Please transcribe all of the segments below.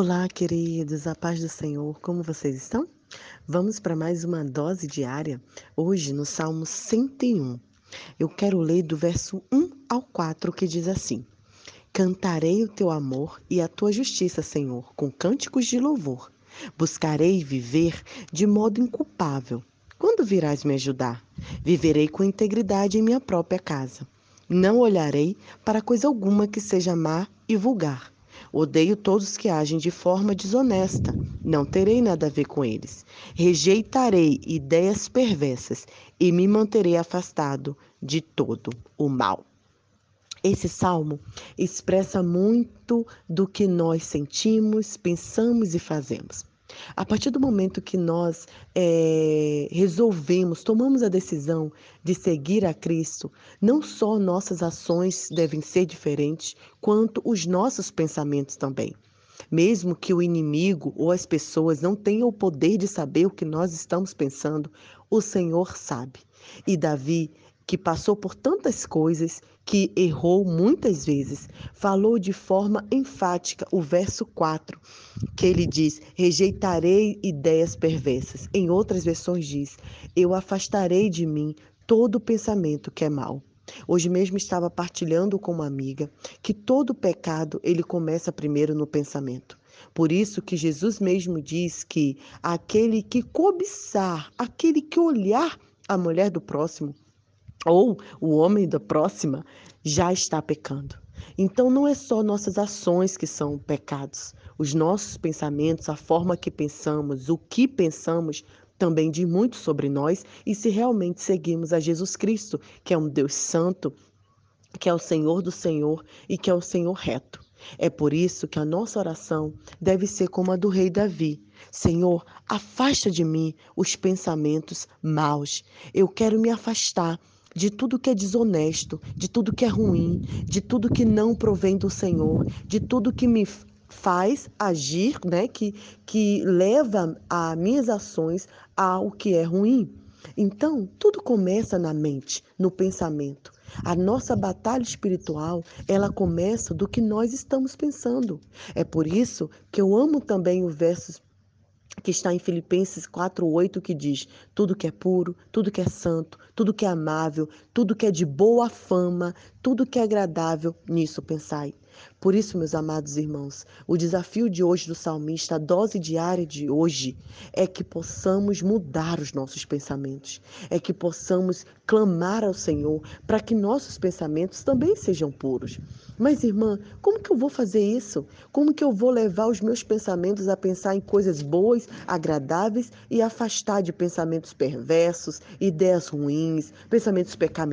Olá, queridos, a paz do Senhor, como vocês estão? Vamos para mais uma dose diária, hoje no Salmo 101. Eu quero ler do verso 1 ao 4 que diz assim: Cantarei o teu amor e a tua justiça, Senhor, com cânticos de louvor. Buscarei viver de modo inculpável. Quando virás me ajudar? Viverei com integridade em minha própria casa. Não olharei para coisa alguma que seja má e vulgar Odeio todos que agem de forma desonesta. Não terei nada a ver com eles. Rejeitarei ideias perversas e me manterei afastado de todo o mal. Esse salmo expressa muito do que nós sentimos, pensamos e fazemos. A partir do momento que nós é, resolvemos, tomamos a decisão de seguir a Cristo, não só nossas ações devem ser diferentes, quanto os nossos pensamentos também. Mesmo que o inimigo ou as pessoas não tenham o poder de saber o que nós estamos pensando, o Senhor sabe. E Davi que passou por tantas coisas, que errou muitas vezes, falou de forma enfática o verso 4, que ele diz: Rejeitarei ideias perversas. Em outras versões, diz: Eu afastarei de mim todo pensamento que é mal. Hoje mesmo estava partilhando com uma amiga que todo pecado ele começa primeiro no pensamento. Por isso que Jesus mesmo diz que aquele que cobiçar, aquele que olhar a mulher do próximo, ou o homem da próxima já está pecando. Então não é só nossas ações que são pecados, os nossos pensamentos, a forma que pensamos, o que pensamos também diz muito sobre nós e se realmente seguimos a Jesus Cristo, que é um Deus santo, que é o Senhor do Senhor e que é o Senhor reto. É por isso que a nossa oração deve ser como a do rei Davi. Senhor, afasta de mim os pensamentos maus. Eu quero me afastar de tudo que é desonesto, de tudo que é ruim, de tudo que não provém do Senhor, de tudo que me faz agir, né, que, que leva a minhas ações ao que é ruim. Então, tudo começa na mente, no pensamento. A nossa batalha espiritual, ela começa do que nós estamos pensando. É por isso que eu amo também o verso que está em Filipenses 4:8 que diz: tudo que é puro, tudo que é santo, tudo que é amável, tudo que é de boa fama, tudo que é agradável, nisso pensai. Por isso, meus amados irmãos, o desafio de hoje do salmista, a dose diária de hoje, é que possamos mudar os nossos pensamentos, é que possamos clamar ao Senhor para que nossos pensamentos também sejam puros. Mas, irmã, como que eu vou fazer isso? Como que eu vou levar os meus pensamentos a pensar em coisas boas, agradáveis e afastar de pensamentos perversos, ideias ruins, pensamentos pecaminosos,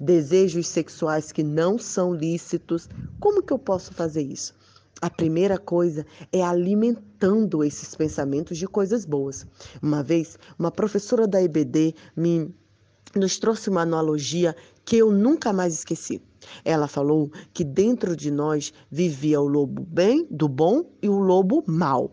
desejos sexuais que não são lícitos? Como que eu posso fazer isso? A primeira coisa é alimentando esses pensamentos de coisas boas. Uma vez, uma professora da IBD me nos trouxe uma analogia que eu nunca mais esqueci. Ela falou que dentro de nós vivia o lobo bem, do bom e o lobo mal.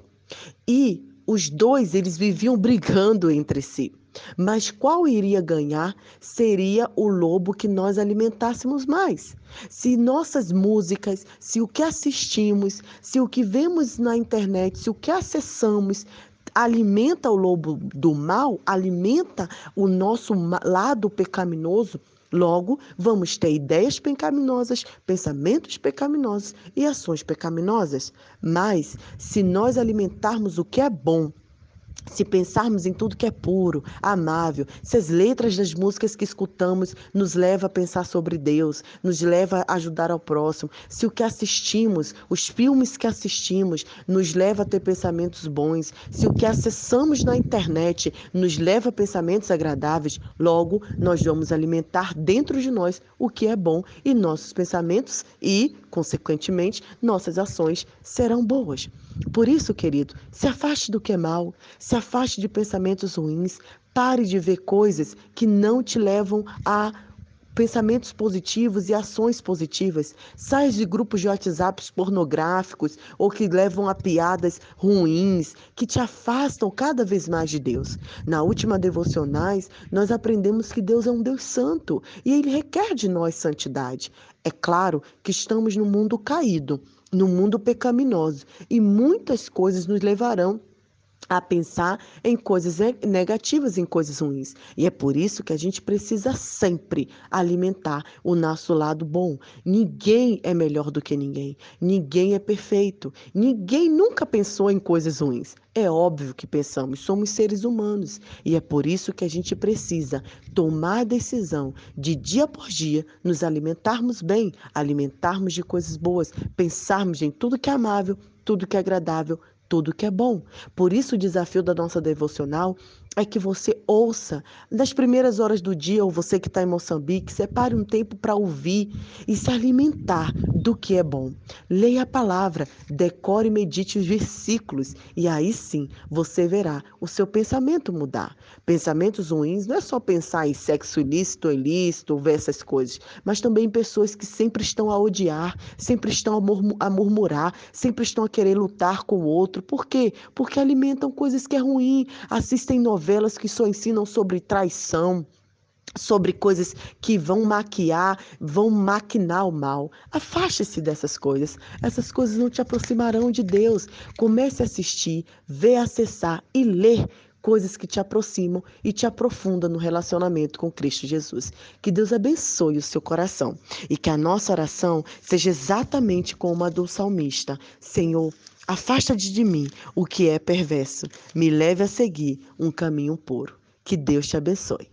E os dois eles viviam brigando entre si. Mas qual iria ganhar seria o lobo que nós alimentássemos mais. Se nossas músicas, se o que assistimos, se o que vemos na internet, se o que acessamos alimenta o lobo do mal, alimenta o nosso lado pecaminoso, Logo, vamos ter ideias pecaminosas, pensamentos pecaminosos e ações pecaminosas. Mas, se nós alimentarmos o que é bom, se pensarmos em tudo que é puro, amável, se as letras das músicas que escutamos nos leva a pensar sobre Deus, nos leva a ajudar ao próximo, se o que assistimos, os filmes que assistimos, nos leva a ter pensamentos bons, se o que acessamos na internet nos leva a pensamentos agradáveis, logo nós vamos alimentar dentro de nós o que é bom e nossos pensamentos e, consequentemente, nossas ações serão boas. Por isso, querido, se afaste do que é mal, se afaste de pensamentos ruins, pare de ver coisas que não te levam a pensamentos positivos e ações positivas. Saia de grupos de WhatsApp pornográficos ou que levam a piadas ruins, que te afastam cada vez mais de Deus. Na última devocionais, nós aprendemos que Deus é um Deus santo e ele requer de nós santidade. É claro que estamos no mundo caído, no mundo pecaminoso e muitas coisas nos levarão a pensar em coisas negativas, em coisas ruins. E é por isso que a gente precisa sempre alimentar o nosso lado bom. Ninguém é melhor do que ninguém. Ninguém é perfeito. Ninguém nunca pensou em coisas ruins. É óbvio que pensamos, somos seres humanos e é por isso que a gente precisa tomar a decisão de dia por dia nos alimentarmos bem, alimentarmos de coisas boas, pensarmos em tudo que é amável, tudo que é agradável, tudo que é bom. Por isso, o desafio da nossa devocional é que você ouça nas primeiras horas do dia, ou você que está em Moçambique, separe um tempo para ouvir e se alimentar do que é bom. Leia a palavra, decore e medite os versículos, e aí sim você verá o seu pensamento mudar. Pensamentos ruins não é só pensar em sexo ilícito, ilícito, ver essas coisas, mas também em pessoas que sempre estão a odiar, sempre estão a murmurar, sempre estão a querer lutar com o outro. Por quê? Porque alimentam coisas que é ruim, assistem novelas novelas que só ensinam sobre traição, sobre coisas que vão maquiar, vão maquinar o mal. Afaste-se dessas coisas. Essas coisas não te aproximarão de Deus. Comece a assistir, ver, acessar e ler coisas que te aproximam e te aprofundam no relacionamento com Cristo Jesus. Que Deus abençoe o seu coração e que a nossa oração seja exatamente como a do salmista. Senhor, Afasta de mim o que é perverso, me leve a seguir um caminho puro. Que Deus te abençoe.